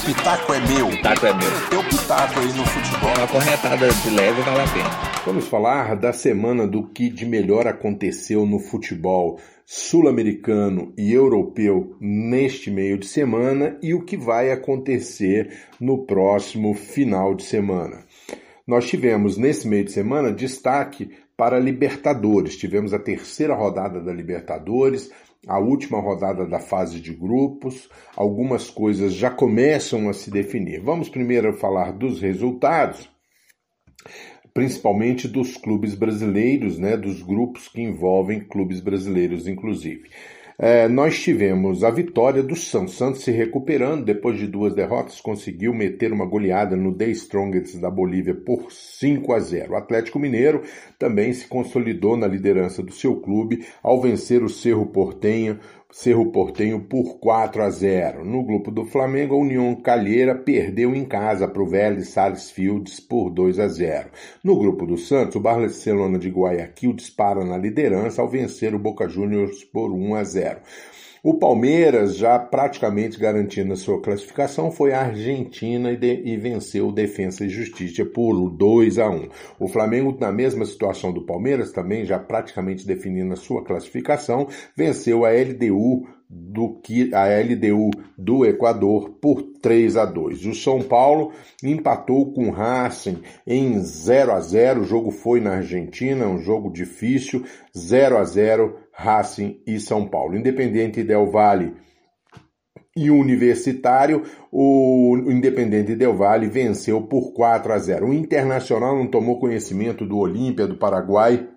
O pitaco é meu. O pitaco é meu. Teu pitaco aí no futebol. Uma corretada de leve vale a pena. Vamos falar da semana do que de melhor aconteceu no futebol sul-americano e europeu neste meio de semana e o que vai acontecer no próximo final de semana. Nós tivemos nesse meio de semana destaque para Libertadores. Tivemos a terceira rodada da Libertadores, a última rodada da fase de grupos. Algumas coisas já começam a se definir. Vamos primeiro falar dos resultados, principalmente dos clubes brasileiros, né, dos grupos que envolvem clubes brasileiros, inclusive. É, nós tivemos a vitória do Santos. Santos se recuperando depois de duas derrotas, conseguiu meter uma goleada no The Strongest da Bolívia por 5 a 0. O Atlético Mineiro também se consolidou na liderança do seu clube ao vencer o Cerro Portenho Cerro Portenho por 4 a 0. No grupo do Flamengo, a União Calheira perdeu em casa para o Vélez Sarsfields por 2 a 0. No grupo do Santos, o Barcelona de Guayaquil dispara na liderança ao vencer o Boca Juniors por 1 a 0. O Palmeiras, já praticamente garantindo a sua classificação, foi à Argentina e, de, e, venceu o Defensa e Justiça por 2 a 1. O Flamengo, na mesma situação do Palmeiras, também já praticamente definindo a sua classificação, venceu a LDU do que a LDU do Equador por 3 a 2. O São Paulo empatou com o Racing em 0 a 0. O jogo foi na Argentina, um jogo difícil, 0 a 0 Racing e São Paulo. Independente Del Valle e Universitário, o Independente Del Valle venceu por 4 a 0. O Internacional não tomou conhecimento do Olímpia do Paraguai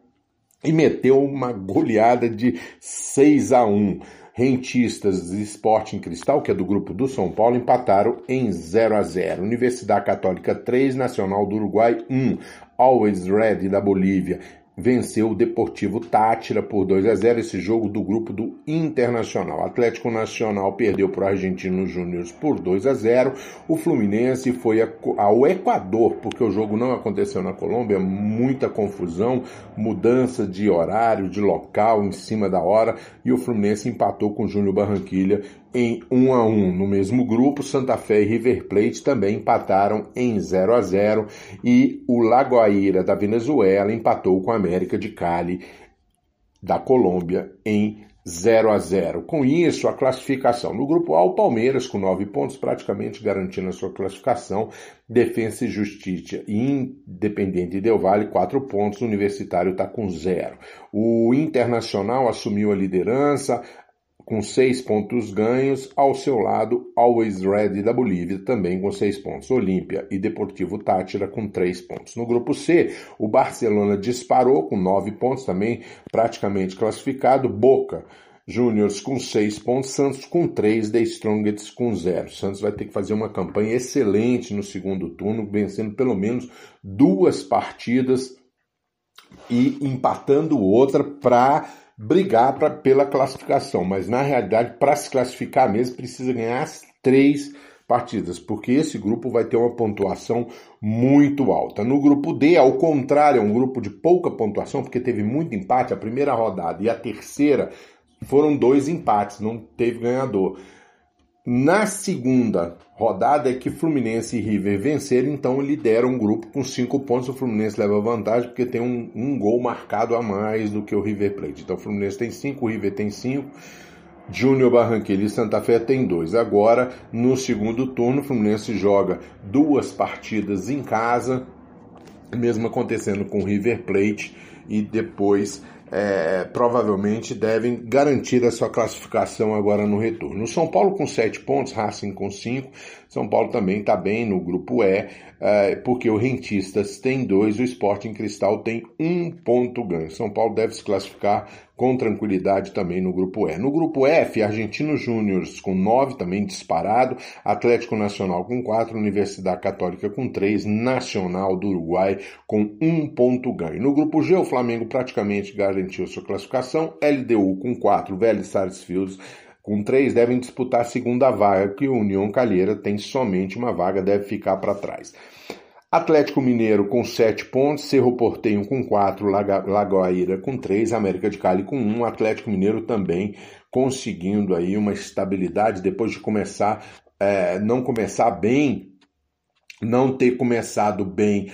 e meteu uma goleada de 6 a 1. Rentistas e Sporting Cristal, que é do grupo do São Paulo, empataram em 0 a 0. Universidade Católica 3, Nacional do Uruguai 1. Always Red da Bolívia venceu o Deportivo Tátira por 2 a 0 esse jogo do grupo do Internacional. Atlético Nacional perdeu para o Argentino Júnior por 2 a 0. O Fluminense foi ao Equador, porque o jogo não aconteceu na Colômbia, muita confusão, mudança de horário, de local em cima da hora, e o Fluminense empatou com o Júnior Barranquilha em 1 a 1 no mesmo grupo, Santa Fé e River Plate também empataram em 0 a 0 e o Lagoaíra da Venezuela empatou com a América de Cali da Colômbia em 0 a 0. Com isso, a classificação no grupo A, o Palmeiras com 9 pontos, praticamente garantindo a sua classificação. Defensa e Justiça e Independente Del Vale, 4 pontos. O Universitário está com 0. O Internacional assumiu a liderança, com seis pontos ganhos, ao seu lado Always Ready da Bolívia, também com seis pontos. Olímpia e Deportivo Tátira com três pontos. No grupo C, o Barcelona disparou com nove pontos, também praticamente classificado. Boca Júniors com seis pontos, Santos com três, The Strongest com zero. Santos vai ter que fazer uma campanha excelente no segundo turno, vencendo pelo menos duas partidas e empatando outra para brigar pra, pela classificação, mas na realidade, para se classificar mesmo, precisa ganhar as três partidas, porque esse grupo vai ter uma pontuação muito alta. No grupo D, ao contrário, é um grupo de pouca pontuação, porque teve muito empate, a primeira rodada e a terceira foram dois empates, não teve ganhador. Na segunda rodada é que Fluminense e River venceram, então lideram o grupo com cinco pontos. O Fluminense leva vantagem porque tem um, um, gol marcado a mais do que o River Plate. Então o Fluminense tem cinco, o River tem cinco. Júnior Barranquilla e Santa Fé tem dois. Agora, no segundo turno, o Fluminense joga duas partidas em casa, mesmo acontecendo com o River Plate, e depois é, provavelmente devem garantir a sua classificação agora no retorno. O São Paulo com 7 pontos, Racing com 5. São Paulo também está bem no grupo E, é, porque o Rentistas tem dois, o Sporting Cristal tem um ponto ganho. São Paulo deve se classificar com tranquilidade também no grupo E. No grupo F, Argentino Júnior com 9, também disparado, Atlético Nacional com 4, Universidade Católica com 3, Nacional do Uruguai com um ponto ganho. No grupo G, o Flamengo praticamente garantiu sua classificação, LDU com 4, Vélez Sarsfields com três devem disputar a segunda vaga, que o União Calheira tem somente uma vaga, deve ficar para trás. Atlético Mineiro com 7 pontos, Cerro Portenho com 4, Lagoaíra com 3, América de Cali com 1, Atlético Mineiro também conseguindo aí uma estabilidade depois de começar é, não começar bem não ter começado bem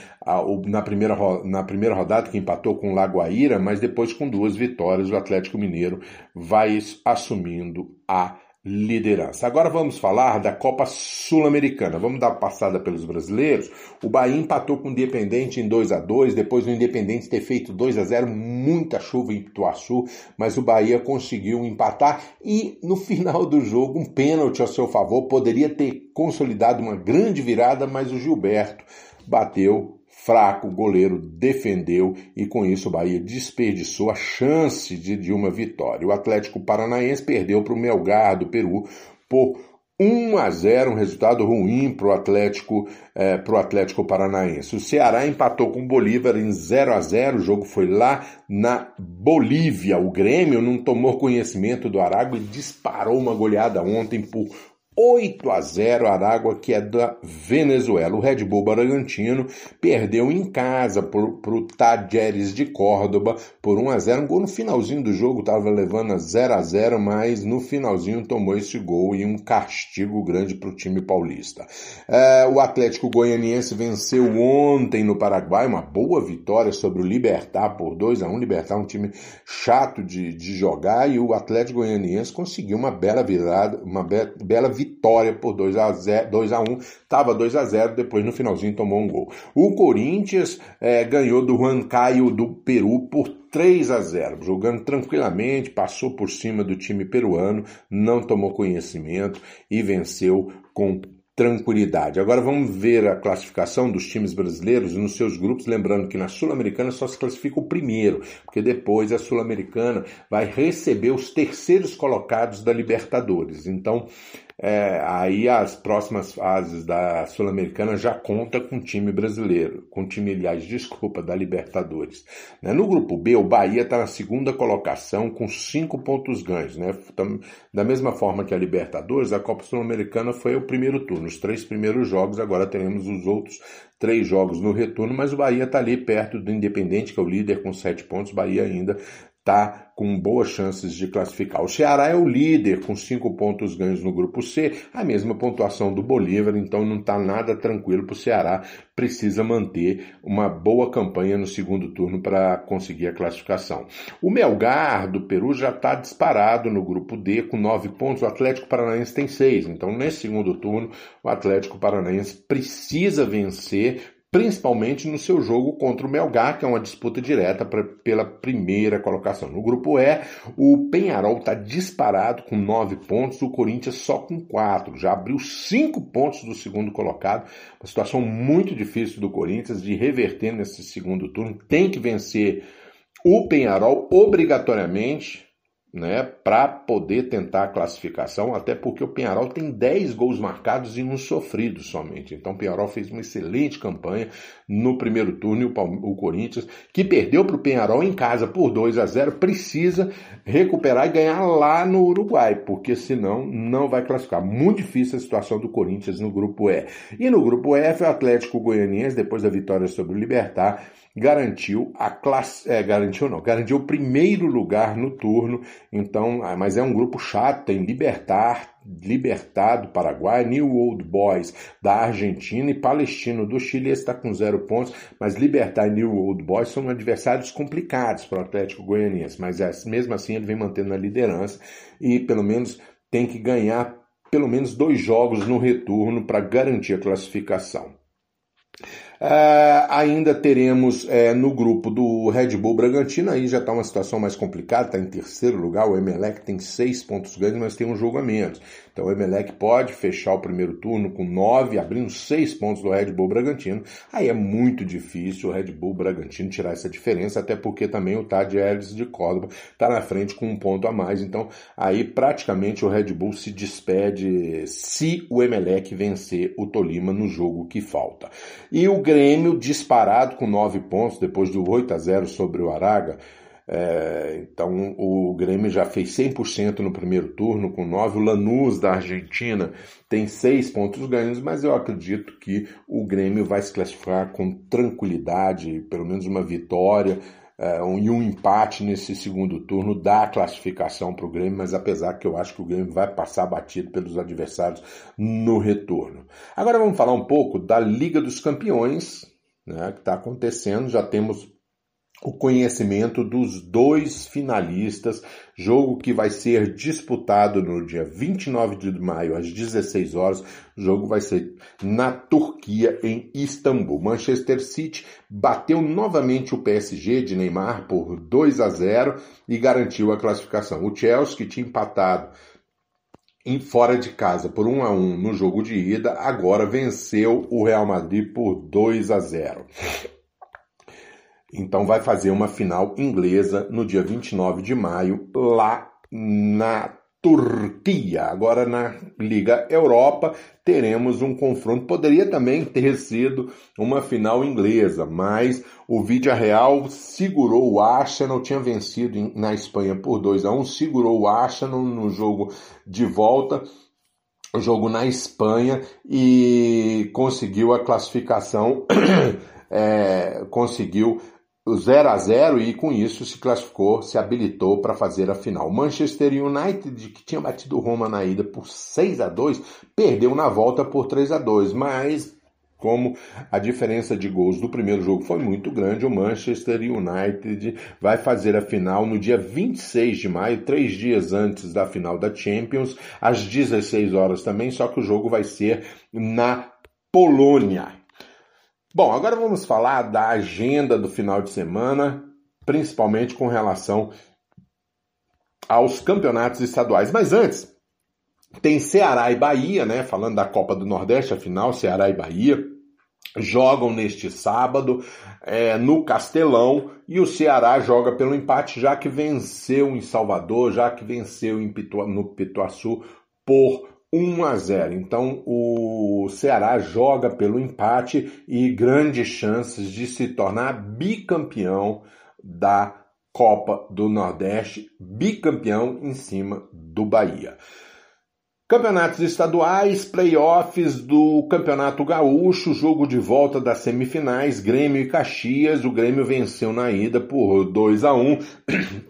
na, primeira, na primeira rodada, que empatou com o Lagoaíra, mas depois com duas vitórias, o Atlético Mineiro vai assumindo a liderança. Agora vamos falar da Copa Sul-Americana. Vamos dar passada pelos brasileiros. O Bahia empatou com o Independente em 2 a 2 depois do Independente ter feito 2 a 0 muita chuva em Ituaçu, mas o Bahia conseguiu empatar e no final do jogo um pênalti a seu favor poderia ter consolidado uma grande virada, mas o Gilberto bateu fraco, o goleiro defendeu e com isso o Bahia desperdiçou a chance de, de uma vitória. O Atlético Paranaense perdeu para o Melgar do Peru por 1 a 0, um resultado ruim para o Atlético, é, pro Atlético Paranaense. O Ceará empatou com o Bolívar em 0 a 0, o jogo foi lá na Bolívia. O Grêmio não tomou conhecimento do Aragua e disparou uma goleada ontem por 8 a 0 Aragua, que é da Venezuela. O Red Bull Bragantino perdeu em casa para o Tajeres de Córdoba por 1 a 0 Um gol no finalzinho do jogo, estava levando a 0 a 0 mas no finalzinho tomou esse gol e um castigo grande para o time paulista. É, o Atlético Goianiense venceu ontem no Paraguai, uma boa vitória sobre o Libertar por 2 a 1 Libertar um time chato de, de jogar e o Atlético Goianiense conseguiu uma bela virada, uma be bela vitória vitória por 2 a 0, 2 a 1, estava 2 a 0, depois no finalzinho tomou um gol. O Corinthians é, ganhou do Juan Caio do Peru por 3 a 0, jogando tranquilamente, passou por cima do time peruano, não tomou conhecimento e venceu com tranquilidade. Agora vamos ver a classificação dos times brasileiros nos seus grupos, lembrando que na Sul-Americana só se classifica o primeiro, porque depois a Sul-Americana vai receber os terceiros colocados da Libertadores. Então, é, aí as próximas fases da Sul-Americana já conta com o time brasileiro, com time, aliás, desculpa, da Libertadores. Né? No grupo B, o Bahia está na segunda colocação com cinco pontos ganhos. Né? Da mesma forma que a Libertadores, a Copa Sul-Americana foi o primeiro turno, os três primeiros jogos, agora teremos os outros três jogos no retorno, mas o Bahia está ali perto do Independente, que é o líder com sete pontos. Bahia ainda está com boas chances de classificar. O Ceará é o líder com cinco pontos ganhos no grupo C, a mesma pontuação do Bolívar, então não está nada tranquilo para o Ceará. Precisa manter uma boa campanha no segundo turno para conseguir a classificação. O Melgar do Peru já está disparado no grupo D com nove pontos. O Atlético Paranaense tem seis. Então, nesse segundo turno, o Atlético Paranaense precisa vencer principalmente no seu jogo contra o Melgar, que é uma disputa direta pra, pela primeira colocação. No grupo E, o Penharol está disparado com nove pontos, o Corinthians só com quatro, já abriu cinco pontos do segundo colocado, uma situação muito difícil do Corinthians de reverter nesse segundo turno, tem que vencer o Penharol obrigatoriamente, né, para poder tentar a classificação, até porque o Penharol tem 10 gols marcados e um sofrido somente. Então o Penharol fez uma excelente campanha no primeiro turno o, o Corinthians, que perdeu para o Penharol em casa por 2 a 0, precisa recuperar e ganhar lá no Uruguai, porque senão não vai classificar. Muito difícil a situação do Corinthians no grupo E. E no grupo F, o Atlético Goianiense, depois da vitória sobre o Libertar, garantiu a classe, é, garantiu não, garantiu o primeiro lugar no turno. Então, ah, mas é um grupo chato, tem Libertar, Libertar do Paraguai, New Old Boys da Argentina e Palestino do Chile está com zero pontos, mas Libertar e New Old Boys são adversários complicados para o Atlético Goianiense, mas é, mesmo assim ele vem mantendo a liderança e pelo menos tem que ganhar pelo menos dois jogos no retorno para garantir a classificação. Uh, ainda teremos uh, no grupo do Red Bull Bragantino, aí já está uma situação mais complicada, está em terceiro lugar, o Emelec tem seis pontos ganhos, mas tem um jogo a menos. Então o Emelec pode fechar o primeiro turno com nove, abrindo seis pontos do Red Bull Bragantino. Aí é muito difícil o Red Bull Bragantino tirar essa diferença, até porque também o Tad Ellis de Córdoba está na frente com um ponto a mais. Então aí praticamente o Red Bull se despede se o Emelec vencer o Tolima no jogo que falta. E o Grêmio disparado com nove pontos depois do 8 a 0 sobre o Araga. É, então o Grêmio já fez 100% no primeiro turno com nove. O Lanús da Argentina tem seis pontos ganhos, mas eu acredito que o Grêmio vai se classificar com tranquilidade, pelo menos uma vitória e um empate nesse segundo turno dá a classificação para o Grêmio, mas apesar que eu acho que o Grêmio vai passar batido pelos adversários no retorno. Agora vamos falar um pouco da Liga dos Campeões, né, que está acontecendo. Já temos o conhecimento dos dois finalistas, jogo que vai ser disputado no dia 29 de maio às 16 horas. O jogo vai ser na Turquia, em Istambul. Manchester City bateu novamente o PSG de Neymar por 2 a 0 e garantiu a classificação. O Chelsea, que tinha empatado em fora de casa por 1 a 1 no jogo de ida, agora venceu o Real Madrid por 2 a 0. Então vai fazer uma final inglesa no dia 29 de maio lá na Turquia. Agora na Liga Europa teremos um confronto. Poderia também ter sido uma final inglesa, mas o Vídea Real segurou o Arsenal, tinha vencido na Espanha por 2 a 1, segurou o Arsenal no jogo de volta jogo na Espanha e conseguiu a classificação, é, conseguiu o 0 a 0 e com isso se classificou, se habilitou para fazer a final. Manchester United, que tinha batido Roma na ida por 6 a 2, perdeu na volta por 3 a 2, mas como a diferença de gols do primeiro jogo foi muito grande, o Manchester United vai fazer a final no dia 26 de maio, três dias antes da final da Champions, às 16 horas também, só que o jogo vai ser na Polônia. Bom, agora vamos falar da agenda do final de semana, principalmente com relação aos campeonatos estaduais. Mas antes, tem Ceará e Bahia, né? Falando da Copa do Nordeste, afinal, Ceará e Bahia jogam neste sábado é, no Castelão e o Ceará joga pelo empate, já que venceu em Salvador, já que venceu em Pitua, no Pituaçu por 1 a 0. Então o Ceará joga pelo empate e grandes chances de se tornar bicampeão da Copa do Nordeste, bicampeão em cima do Bahia. Campeonatos estaduais, playoffs do Campeonato Gaúcho, jogo de volta das semifinais, Grêmio e Caxias. O Grêmio venceu na ida por 2 a 1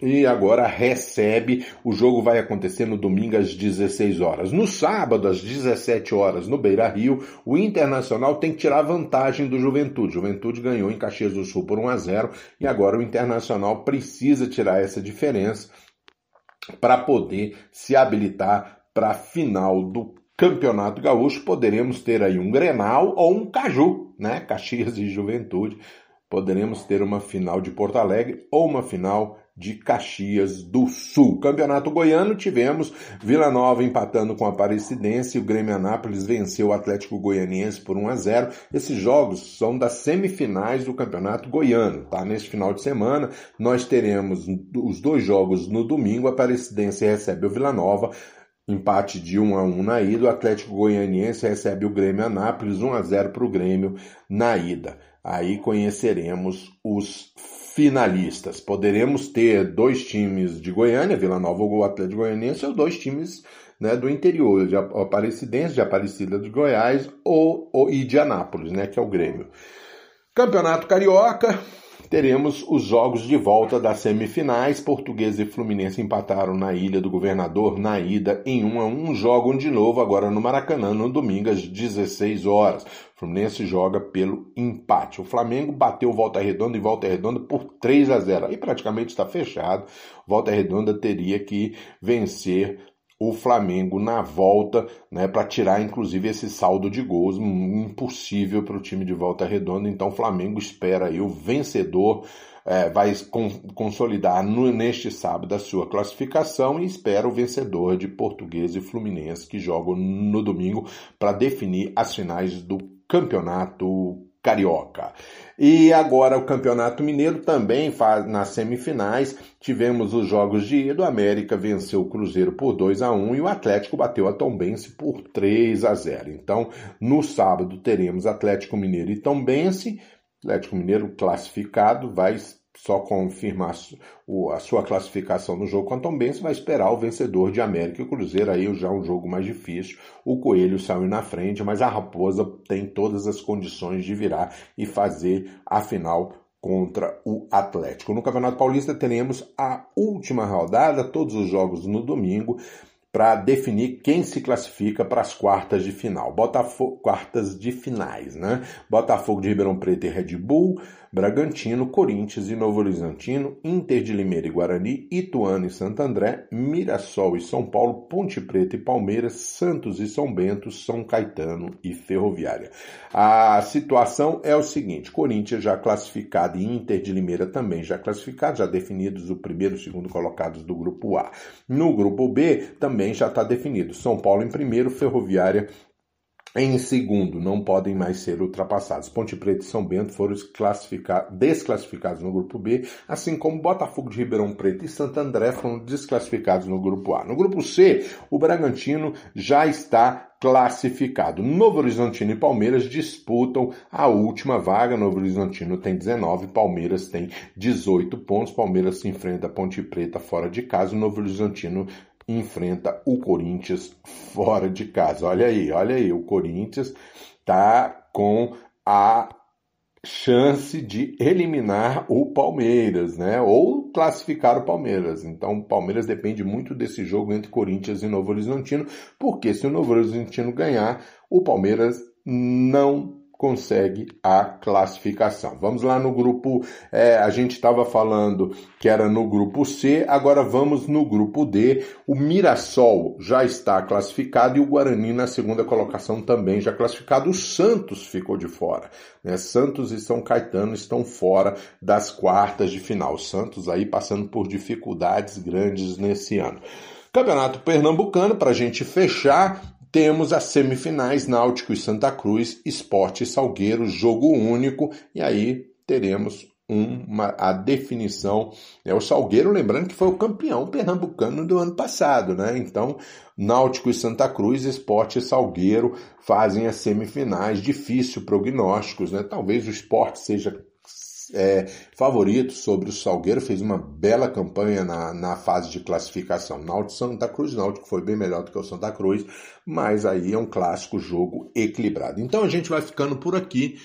e agora recebe. O jogo vai acontecer no domingo às 16 horas. No sábado, às 17 horas, no Beira Rio, o Internacional tem que tirar vantagem do Juventude. Juventude ganhou em Caxias do Sul por 1 a 0 e agora o Internacional precisa tirar essa diferença para poder se habilitar para a final do Campeonato Gaúcho, poderemos ter aí um Grenal ou um Caju, né? Caxias e Juventude. Poderemos ter uma final de Porto Alegre ou uma final de Caxias do Sul. Campeonato Goiano tivemos Vila Nova empatando com a Aparecidense, o Grêmio Anápolis venceu o Atlético Goianiense por 1 a 0. Esses jogos são das semifinais do Campeonato Goiano, tá? Neste final de semana nós teremos os dois jogos no domingo, a Aparecidense recebe o Vila Nova, Empate de 1 a 1 na ida, o Atlético Goianiense recebe o Grêmio Anápolis 1 a 0 para o Grêmio na ida. Aí conheceremos os finalistas. Poderemos ter dois times de Goiânia, Vila Nova ou Atlético Goianiense, ou dois times né, do interior, de Aparecidense, de Aparecida de Goiás ou, ou, e de Anápolis, né, que é o Grêmio. Campeonato Carioca, teremos os jogos de volta das semifinais. Portuguesa e Fluminense empataram na Ilha do Governador na ida em 1 a 1. Jogam de novo agora no Maracanã no domingo às 16 horas. Fluminense joga pelo empate. O Flamengo bateu Volta Redonda e Volta Redonda por 3 a 0. Aí praticamente está fechado. Volta Redonda teria que vencer o Flamengo na volta, né, para tirar inclusive esse saldo de gols impossível para o time de volta redonda. Então o Flamengo espera aí o vencedor é, vai consolidar no, neste sábado a sua classificação e espera o vencedor de Português e Fluminense que jogam no domingo para definir as finais do campeonato carioca. E agora o Campeonato Mineiro também faz nas semifinais. Tivemos os jogos de ida. O América venceu o Cruzeiro por 2 a 1 e o Atlético bateu a Tombense por 3 a 0. Então, no sábado teremos Atlético Mineiro e Tombense. Atlético Mineiro classificado vai só confirmar a sua classificação no jogo com a vai esperar o vencedor de América e Cruzeiro, aí já é um jogo mais difícil. O Coelho saiu na frente, mas a Raposa tem todas as condições de virar e fazer a final contra o Atlético. No Campeonato Paulista teremos a última rodada, todos os jogos no domingo, para definir quem se classifica para as quartas de final. Botafogo, quartas de finais, né? Botafogo de Ribeirão Preto e Red Bull, Bragantino, Corinthians e Novo Horizontino, Inter de Limeira e Guarani, Ituano e Santo André, Mirassol e São Paulo, Ponte Preta e Palmeiras, Santos e São Bento, São Caetano e Ferroviária. A situação é o seguinte: Corinthians já classificado e Inter de Limeira também já classificado, já definidos o primeiro e o segundo colocados do grupo A. No grupo B também já está definido. São Paulo em primeiro, Ferroviária em segundo, não podem mais ser ultrapassados. Ponte Preta e São Bento foram desclassificados no grupo B, assim como Botafogo de Ribeirão Preto e Santo André foram desclassificados no grupo A. No grupo C, o Bragantino já está classificado. Novo Horizontino e Palmeiras disputam a última vaga. Novo Horizontino tem 19, Palmeiras tem 18 pontos. Palmeiras se enfrenta a Ponte Preta fora de casa. Novo Horizontino enfrenta o Corinthians fora de casa. Olha aí, olha aí, o Corinthians tá com a chance de eliminar o Palmeiras, né? Ou classificar o Palmeiras. Então, o Palmeiras depende muito desse jogo entre Corinthians e Novo Horizontino, porque se o Novo Horizontino ganhar, o Palmeiras não consegue a classificação. Vamos lá no grupo, é, a gente estava falando que era no grupo C, agora vamos no grupo D. O Mirassol já está classificado e o Guarani na segunda colocação também já classificado. O Santos ficou de fora. Né? Santos e São Caetano estão fora das quartas de final. Santos aí passando por dificuldades grandes nesse ano. Campeonato Pernambucano, para a gente fechar, temos as semifinais Náutico e Santa Cruz, Esporte e Salgueiro, jogo único, e aí teremos uma, a definição. É o Salgueiro, lembrando que foi o campeão pernambucano do ano passado, né? Então, Náutico e Santa Cruz, Esporte e Salgueiro fazem as semifinais. Difícil prognósticos, né? Talvez o esporte seja é, favorito sobre o Salgueiro, fez uma bela campanha na, na fase de classificação. Náutico Santa Cruz, Náutico foi bem melhor do que o Santa Cruz, mas aí é um clássico jogo equilibrado. Então a gente vai ficando por aqui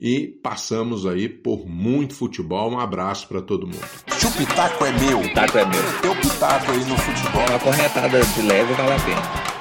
e passamos aí por muito futebol. Um abraço para todo mundo. Se o pitaco é meu, o pitaco é meu. Teu pitaco aí no futebol. Uma corretada de leve vale a pena.